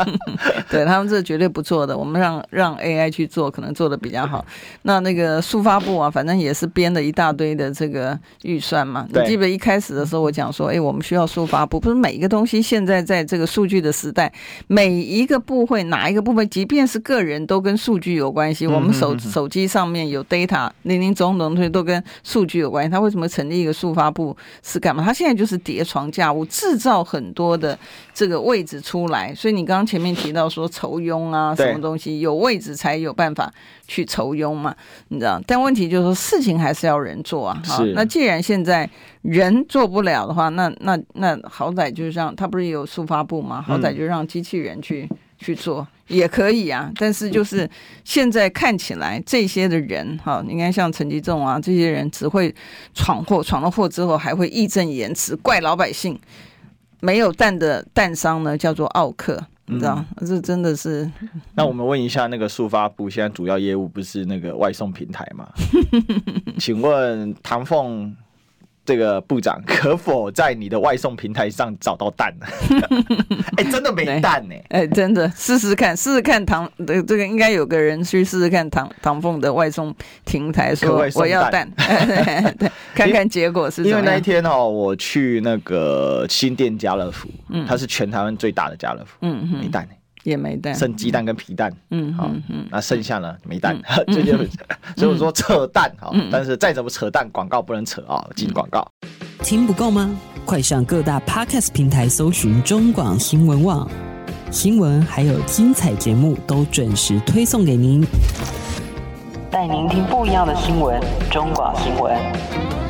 Speaker 2: 对他们这绝对不错的，我们让让 AI 去做，可能做的比较好。那那个速发部啊，反正也是编了一大堆的这个预算嘛。你记不记得一开始的时候我讲说，哎，我们需要速发部，不是每一个东西现在在这个数据的时代，每一个部会哪一个部分，即便是个人都跟数据有关系。我们手手机上面有 data，零零总总东西都跟数据有关系。他为什么成立一个速发部是干嘛？他现在就是叠床架屋，制造很多的这个位置出来。所以你刚刚前面提到说酬庸啊，什么东西有位置才有办法去酬庸嘛，你知道？但问题就是说事情还是要人做啊。好，那既然现在人做不了的话，那那那好歹就是让他不是有速发部嘛？好歹就让机器人去。去做也可以啊，但是就是现在看起来这些的人哈，你看像陈吉仲啊这些人只会闯祸，闯了祸之后还会义正言辞怪老百姓。没有蛋的蛋商呢叫做奥克，你知道？嗯、这真的是。
Speaker 1: 那我们问一下，那个速发部现在主要业务不是那个外送平台吗？请问唐凤。这个部长 可否在你的外送平台上找到蛋呢？哎、欸，真的没蛋呢、欸！
Speaker 2: 哎、欸，真的试试看，试试看唐的这个应该有个人去试试看唐唐凤的外送平台说我要蛋，看看结果是什么。
Speaker 1: 因为那一天哦，我去那个新店家乐福，嗯，它是全台湾最大的家乐福，嗯没蛋、欸
Speaker 2: 也没蛋，
Speaker 1: 剩鸡蛋跟皮蛋，嗯，好，嗯，那剩下呢没蛋，这就 所以我说扯蛋哈，但是再怎么扯蛋，广告不能扯啊，进广告。
Speaker 4: 听不够吗？快上各大 Podcast 平台搜寻中广新闻网，新闻还有精彩节目都准时推送给您，带您听不一样的新闻，中广新闻。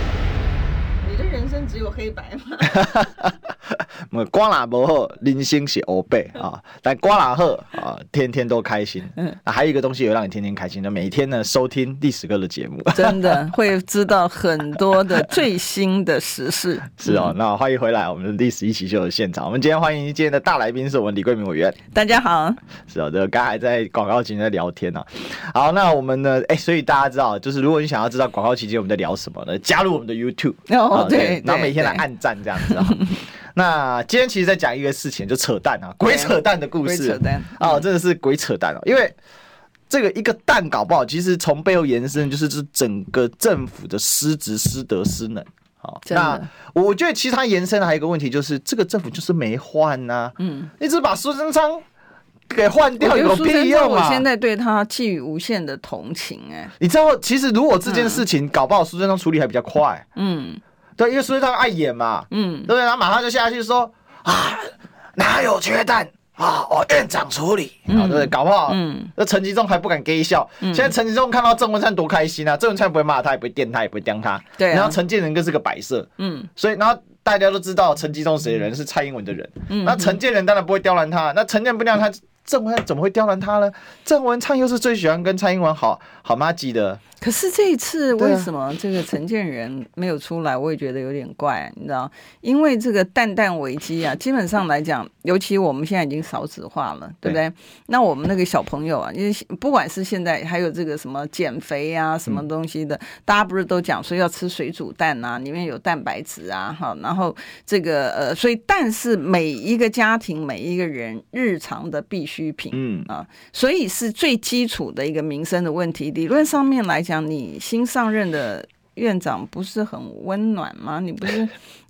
Speaker 2: 生只有黑白吗？
Speaker 1: 我瓜啦不好，人生是黑白啊！但光啦好啊，天天都开心。嗯，那还有一个东西有让你天天开心的，每天呢收听历史哥的节目，
Speaker 2: 真的会知道很多的最新的时事。
Speaker 1: 是哦，那欢迎回来，我们的历史一起 SHOW 的现场。我们今天欢迎今天的大来宾是我们李桂明委员。
Speaker 2: 大家好。
Speaker 1: 是哦，这个刚才在广告期间在聊天呢、啊。好，那我们呢？哎，所以大家知道，就是如果你想要知道广告期间我们在聊什么呢？加入我们的 YouTube。
Speaker 2: 哦，对，对，
Speaker 1: 然后每天来暗赞这样子啊。那今天其实在讲一个事情，就扯淡啊，鬼扯淡的故事。扯淡啊，真的是鬼扯淡哦。因为这个一个蛋搞不好，其实从背后延伸就是这整个政府的失职、失德、失能。好，那我觉得其实它延伸的还有一个问题，就是这个政府就是没换呐。嗯，一直把苏贞昌给换掉有屁用啊！
Speaker 2: 我现在对他寄予无限的同情哎。
Speaker 1: 你知道，其实如果这件事情搞不好，苏贞昌处理还比较快。嗯。对，因为苏贞昌爱演嘛，嗯，对不对？然后马上就下去说啊，哪有缺蛋啊？哦，院长处理，啊、嗯，对不对？搞不好，嗯，那陈吉仲还不敢给笑。嗯、现在陈吉仲看到郑文灿多开心啊！郑文灿不会骂他，也不会电他，也不会刁他。对、啊。然后陈建仁更是个摆设，嗯，所以然后大家都知道陈吉仲谁的人是蔡英文的人，嗯，那陈建仁当然不会刁难他，那陈建不刁难他，郑文灿怎么会刁难他呢？郑文灿又是最喜欢跟蔡英文好好妈鸡的。
Speaker 2: 可是这一次为什么这个陈建仁没有出来？我也觉得有点怪，你知道？因为这个蛋蛋危机啊，基本上来讲，尤其我们现在已经少子化了，对不对？那我们那个小朋友啊，因为不管是现在还有这个什么减肥啊，什么东西的，大家不是都讲说要吃水煮蛋啊，里面有蛋白质啊，哈，然后这个呃，所以蛋是每一个家庭每一个人日常的必需品，嗯啊，所以是最基础的一个民生的问题。理论上面来讲。讲你新上任的院长不是很温暖吗？你不是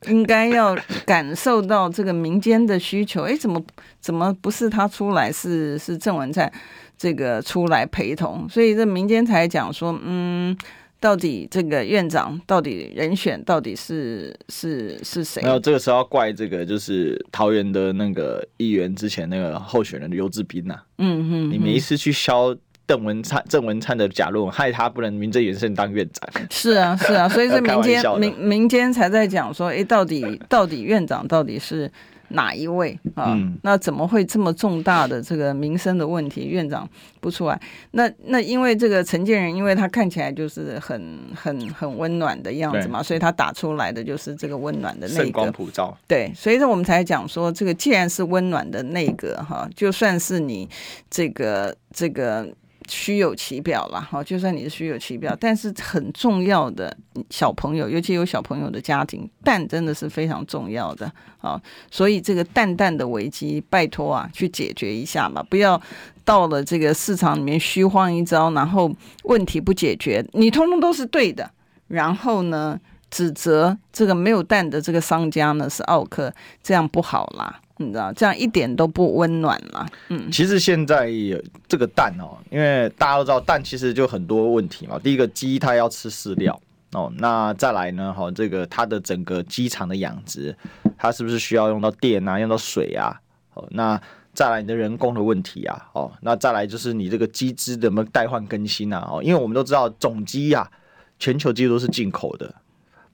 Speaker 2: 应该要感受到这个民间的需求？哎，怎么怎么不是他出来，是是郑文灿这个出来陪同？所以这民间才讲说，嗯，到底这个院长到底人选到底是是是谁？没有，
Speaker 1: 这个时候要怪这个就是桃园的那个议员之前那个候选人刘志斌呐。嗯哼，你每一次去消。郑文灿，郑文灿的假论文害他不能名正言顺当院长。
Speaker 2: 是啊，是啊，所以是民间民民间才在讲说，哎，到底到底院长到底是哪一位啊？
Speaker 1: 嗯、
Speaker 2: 那怎么会这么重大的这个民生的问题，院长不出来？那那因为这个陈建仁，因为他看起来就是很很很温暖的样子嘛，所以他打出来的就是这个温暖的那个。
Speaker 1: 圣光普照。
Speaker 2: 对，所以说我们才讲说，这个既然是温暖的那个哈，就算是你这个这个。虚有其表了哈，就算你是虚有其表，但是很重要的小朋友，尤其有小朋友的家庭，蛋真的是非常重要的啊。所以这个蛋蛋的危机，拜托啊，去解决一下嘛，不要到了这个市场里面虚晃一招，然后问题不解决，你通通都是对的，然后呢，指责这个没有蛋的这个商家呢是奥克，这样不好啦。你知道这样一点都不温暖了。嗯，
Speaker 1: 其实现在这个蛋哦，因为大家都知道蛋其实就很多问题嘛。第一个鸡它要吃饲料哦，那再来呢，哈，这个它的整个鸡场的养殖，它是不是需要用到电啊，用到水啊？哦，那再来你的人工的问题啊，哦，那再来就是你这个鸡只怎么代换更新啊？哦，因为我们都知道种鸡呀，全球鸡都是进口的，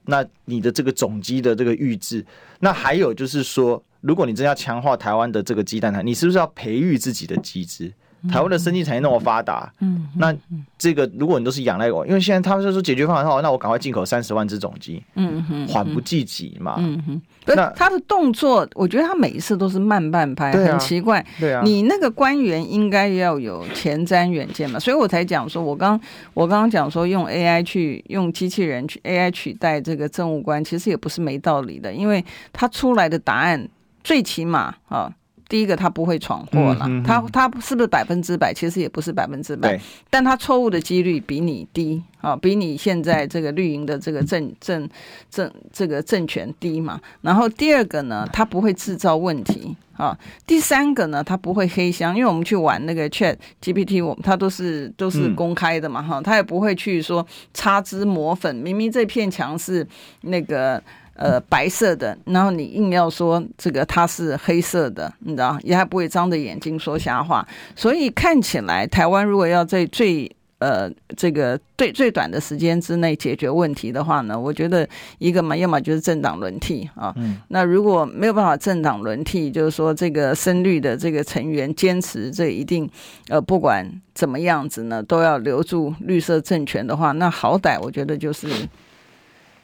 Speaker 1: 那你的这个种鸡的这个预制，那还有就是说。如果你真要强化台湾的这个鸡蛋台，你是不是要培育自己的鸡只？台湾的生技产业那么发达，嗯，那这个如果你都是仰赖我，因为现在他们就说解决方案好，那我赶快进口三十万只种鸡，嗯哼，缓不济急嘛，嗯哼。那
Speaker 2: 他的动作，我觉得他每一次都是慢半拍，很奇怪。
Speaker 1: 对啊，
Speaker 2: 你那个官员应该要有前瞻远见嘛，所以我才讲说，我刚我刚刚讲说用 AI 去用机器人去 AI 取代这个政务官，其实也不是没道理的，因为他出来的答案。最起码啊，第一个他不会闯祸了，他他是不是百分之百？其实也不是百分之百，但他错误的几率比你低啊，比你现在这个绿营的这个政政政这个政权低嘛。然后第二个呢，他不会制造问题啊。第三个呢，他不会黑箱，因为我们去玩那个 Chat GPT，我们他都是都是公开的嘛哈，他也不会去说擦脂抹粉，明明这片墙是那个。呃，白色的，然后你硬要说这个它是黑色的，你知道，也还不会张着眼睛说瞎话。所以看起来，台湾如果要在最呃这个最最短的时间之内解决问题的话呢，我觉得一个嘛，要么就是政党轮替啊。嗯。那如果没有办法政党轮替，就是说这个深绿的这个成员坚持这一定呃不管怎么样子呢，都要留住绿色政权的话，那好歹我觉得就是。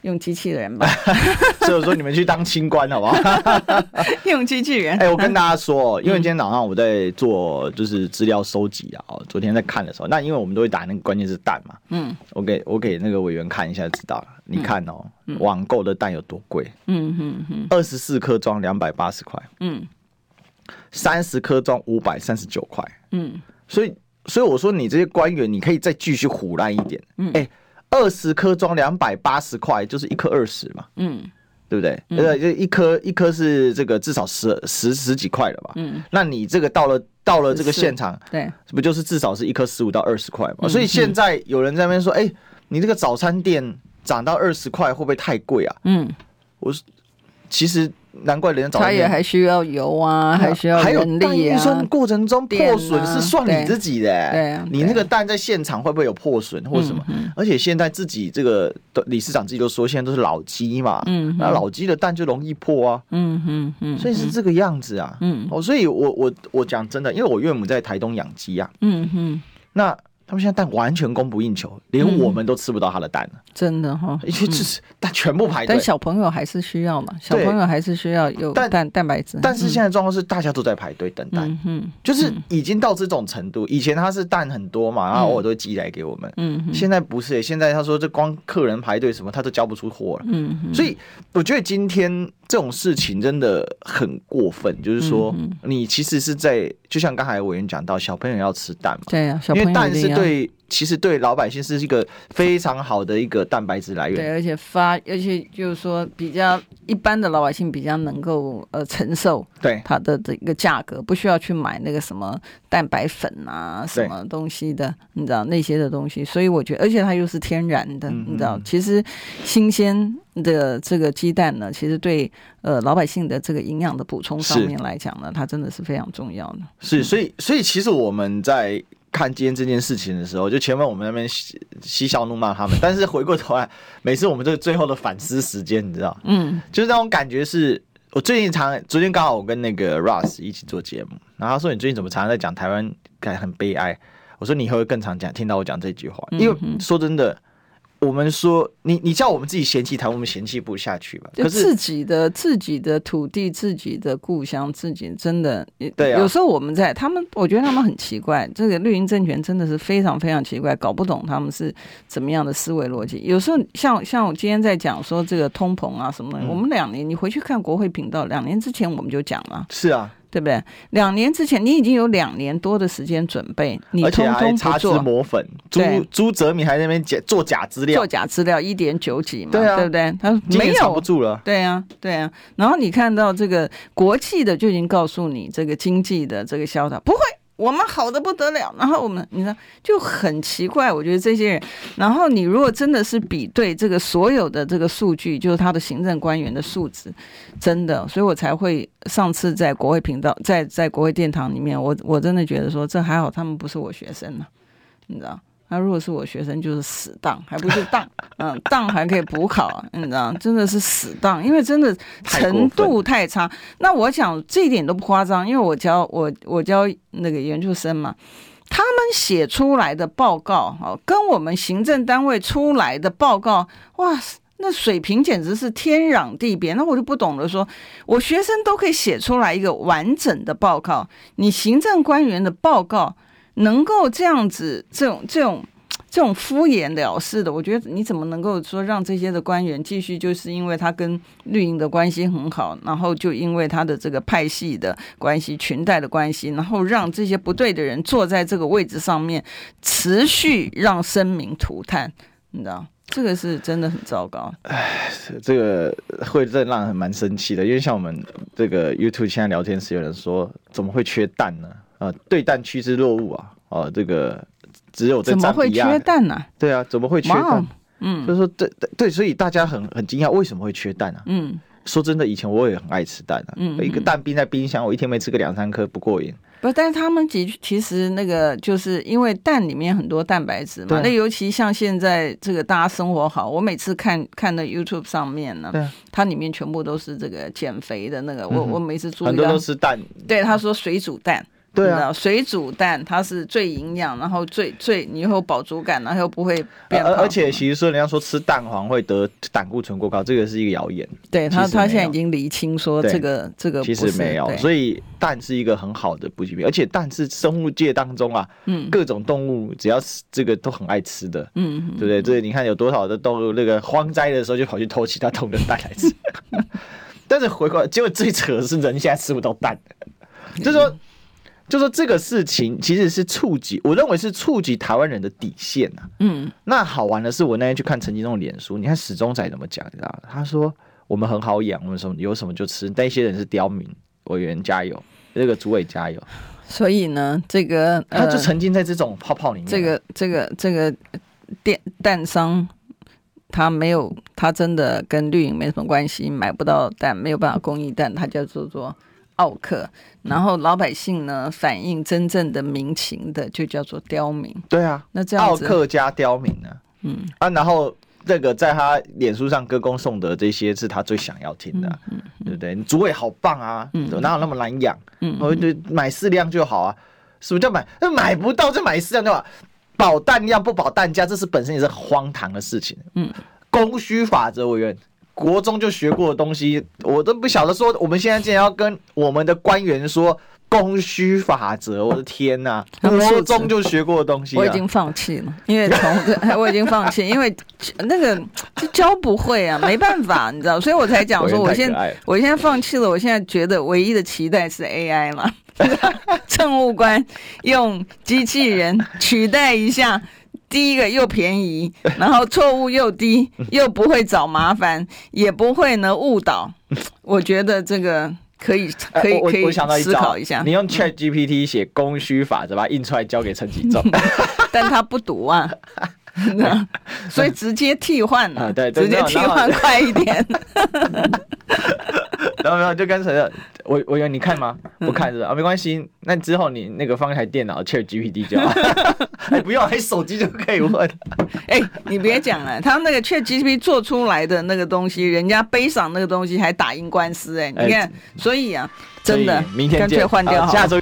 Speaker 2: 用机器人吧，
Speaker 1: 所以我说你们去当清官好不好？
Speaker 2: 用机器人。
Speaker 1: 哎，我跟大家说，因为今天早上我在做就是资料收集啊，哦，昨天在看的时候，那因为我们都会打那个关键字蛋嘛，嗯，我给我给那个委员看一下就知道了。你看哦，网购的蛋有多贵？嗯嗯嗯，二十四颗装两百八十块，嗯，三十颗装五百三十九块，嗯，所以所以我说你这些官员，你可以再继续胡烂一点，嗯，哎。二十颗装两百八十块，就是一颗二十嘛，嗯，对不对？呃、嗯，就一颗一颗是这个至少十十十几块了吧？嗯，那你这个到了到了这个现场，对，不就是至少是一颗十五到二十块嘛？嗯、所以现在有人在那边说，哎、你这个早餐店涨到二十块，会不会太贵啊？嗯，我是其实。难怪人家找他
Speaker 2: 也还需要油啊，还需要人力啊。还有运送过
Speaker 1: 程中破损是算你自己的，对啊，你那个蛋在现场会不会有破损或什么？而且现在自己这个理事长自己都说，现在都是老鸡嘛，嗯，那老鸡的蛋就容易破啊，嗯嗯嗯，所以是这个样子啊，嗯，哦，所以我我我讲真的，因为我岳母在台东养鸡啊，嗯嗯，那。他们现在蛋完全供不应求，连我们都吃不到他的蛋了。
Speaker 2: 真的哈，
Speaker 1: 因为就是蛋全部排队。
Speaker 2: 但小朋友还是需要嘛，小朋友还是需要有蛋蛋白质。
Speaker 1: 但是现在状况是大家都在排队等蛋，嗯，就是已经到这种程度。以前他是蛋很多嘛，然后偶尔都会寄来给我们，嗯，现在不是，现在他说这光客人排队什么，他都交不出货了，嗯，所以我觉得今天。这种事情真的很过分，就是说，你其实是在，就像刚才委员讲到，小朋友要吃蛋嘛，
Speaker 2: 对啊，
Speaker 1: 因为蛋是对，其实对老百姓是一个非常好的一个蛋白质来源，
Speaker 2: 对，而且发，而且就是说，比较一般的老百姓比较能够呃承受，对。它的这个价格，不需要去买那个什么蛋白粉啊，什么东西的，你知道那些的东西，所以我觉得，而且它又是天然的，你知道，其实新鲜。的这个鸡蛋呢，其实对呃老百姓的这个营养的补充上面来讲呢，它真的是非常重要的。
Speaker 1: 是，所以所以其实我们在看今天这件事情的时候，就前面我们那边嬉嬉笑怒骂他们，但是回过头来，每次我们这个最后的反思时间，你知道，嗯，就是那种感觉是，我最近常昨天刚好我跟那个 Russ 一起做节目，然后他说你最近怎么常常在讲台湾感觉很悲哀？我说你以后会更常讲听到我讲这句话，因为说真的。我们说，你你叫我们自己嫌弃台湾，我们嫌弃不下去吧？可是
Speaker 2: 自己的自己的土地、自己的故乡、自己真的，
Speaker 1: 对啊。
Speaker 2: 有时候我们在他们，我觉得他们很奇怪。这个绿营政权真的是非常非常奇怪，搞不懂他们是怎么样的思维逻辑。有时候像像我今天在讲说这个通膨啊什么的，嗯、我们两年你回去看国会频道，两年之前我们就讲了。
Speaker 1: 是啊。
Speaker 2: 对不对？两年之前，你已经有两年多的时间准备，你通通不做，
Speaker 1: 擦脂抹粉，朱朱泽民还在那边假做假资料，
Speaker 2: 做假资料一点九几嘛，
Speaker 1: 对啊，
Speaker 2: 对不对？他没有，
Speaker 1: 不住了，
Speaker 2: 对啊，对啊。然后你看到这个国际的就已经告诉你，这个经济的这个萧条不会。我们好的不得了，然后我们你知道就很奇怪，我觉得这些人，然后你如果真的是比对这个所有的这个数据，就是他的行政官员的素质，真的，所以我才会上次在国会频道，在在国会殿堂里面，我我真的觉得说这还好，他们不是我学生呢，你知道。那如果是我学生，就是死当，还不是当，嗯，当还可以补考，你知道，真的是死当，因为真的程度太差。那我想这一点都不夸张，因为我教我我教那个研究生嘛，他们写出来的报告，哦，跟我们行政单位出来的报告，哇，那水平简直是天壤地别。那我就不懂了，说我学生都可以写出来一个完整的报告，你行政官员的报告。能够这样子，这种这种这种敷衍了事的，我觉得你怎么能够说让这些的官员继续，就是因为他跟绿营的关系很好，然后就因为他的这个派系的关系、裙带的关系，然后让这些不对的人坐在这个位置上面，持续让生民涂炭，你知道，这个是真的很糟糕。
Speaker 1: 哎，这个会真让人蛮生气的，因为像我们这个 YouTube 现在聊天室有人说，怎么会缺蛋呢？啊，对蛋趋之若鹜啊！哦，这个只有
Speaker 2: 怎么会缺蛋呢？
Speaker 1: 对啊，怎么会缺蛋？嗯，就是说，对对对，所以大家很很惊讶，为什么会缺蛋啊？嗯，说真的，以前我也很爱吃蛋啊。嗯，一个蛋冰在冰箱，我一天没吃个两三颗不过瘾。
Speaker 2: 不，但是他们其其实那个就是因为蛋里面很多蛋白质嘛。那尤其像现在这个大家生活好，我每次看看那 YouTube 上面呢，它里面全部都是这个减肥的那个。我我每次注意
Speaker 1: 很多都是蛋。
Speaker 2: 对，他说水煮蛋。对啊，水煮蛋它是最营养，然后最最你又有饱足感，然后又不会变胖。
Speaker 1: 而且其实说人家说吃蛋黄会得胆固醇过高，这个是一个谣言。
Speaker 2: 对他，他现在已经厘清说这个这个
Speaker 1: 其实没有，所以蛋是一个很好的补给品，而且蛋是生物界当中啊，嗯，各种动物只要是这个都很爱吃的，嗯，对不对？这你看有多少的动物那个荒灾的时候就跑去偷其他动物的蛋来吃，但是回过来，结果最扯的是人现在吃不到蛋，就是说。就说这个事情其实是触及，我认为是触及台湾人的底线呐、啊。嗯，那好玩的是，我那天去看陈吉仲的脸书，你看史忠仔怎么讲，你知道他说我们很好养，我们什么有什么就吃。那些人是刁民，委员加油，这个主委加油。
Speaker 2: 所以呢，这个、呃、
Speaker 1: 他就沉浸在这种泡泡里面。
Speaker 2: 这个这个这个电蛋商，他没有，他真的跟绿营没什么关系，买不到蛋，没有办法供应蛋，他就做做。奥克，然后老百姓呢，反映真正的民情的，就叫做刁民。
Speaker 1: 对啊，
Speaker 2: 那这样
Speaker 1: 子奥客加刁民呢？嗯啊，然后这个在他脸书上歌功颂德，这些是他最想要听的，嗯嗯、对不对？你主委好棒啊，嗯、哪有那么难养？嗯，我就买四辆就好啊。什么叫买？那买不到就买四辆就好。保蛋量不保蛋价，这是本身也是荒唐的事情。嗯，供需法则委员。国中就学过的东西，我都不晓得说，我们现在竟然要跟我们的官员说供需法则，我的天呐、啊！国中就学过的东西、啊，
Speaker 2: 我已经放弃了，因为从我已经放弃，因为那个就教不会啊，没办法，你知道，所以我才讲说，我现在我现在放弃了，我现在觉得唯一的期待是 AI 嘛，政务官用机器人取代一下。第一个又便宜，然后错误又低，又不会找麻烦，也不会呢误导。我觉得这个可以可以可以思考一下。
Speaker 1: 你用 Chat GPT 写供需法，则，把它？印出来交给陈启正，
Speaker 2: 但他不读啊，所以直接替换了，对，直接替换快一点。
Speaker 1: 然 后没有就跟谁我我以为你看吗？不看是吧？啊，没关系，那之后你那个放一台电脑 Chat GPT 就好，哎，不用，还手机就可以问。
Speaker 2: 哎，你别讲了，他那个 Chat GPT 做出来的那个东西，人家背上那个东西还打赢官司，哎，你看，所以啊，真的，
Speaker 1: 明天，
Speaker 2: 干脆换掉好，
Speaker 1: 下周。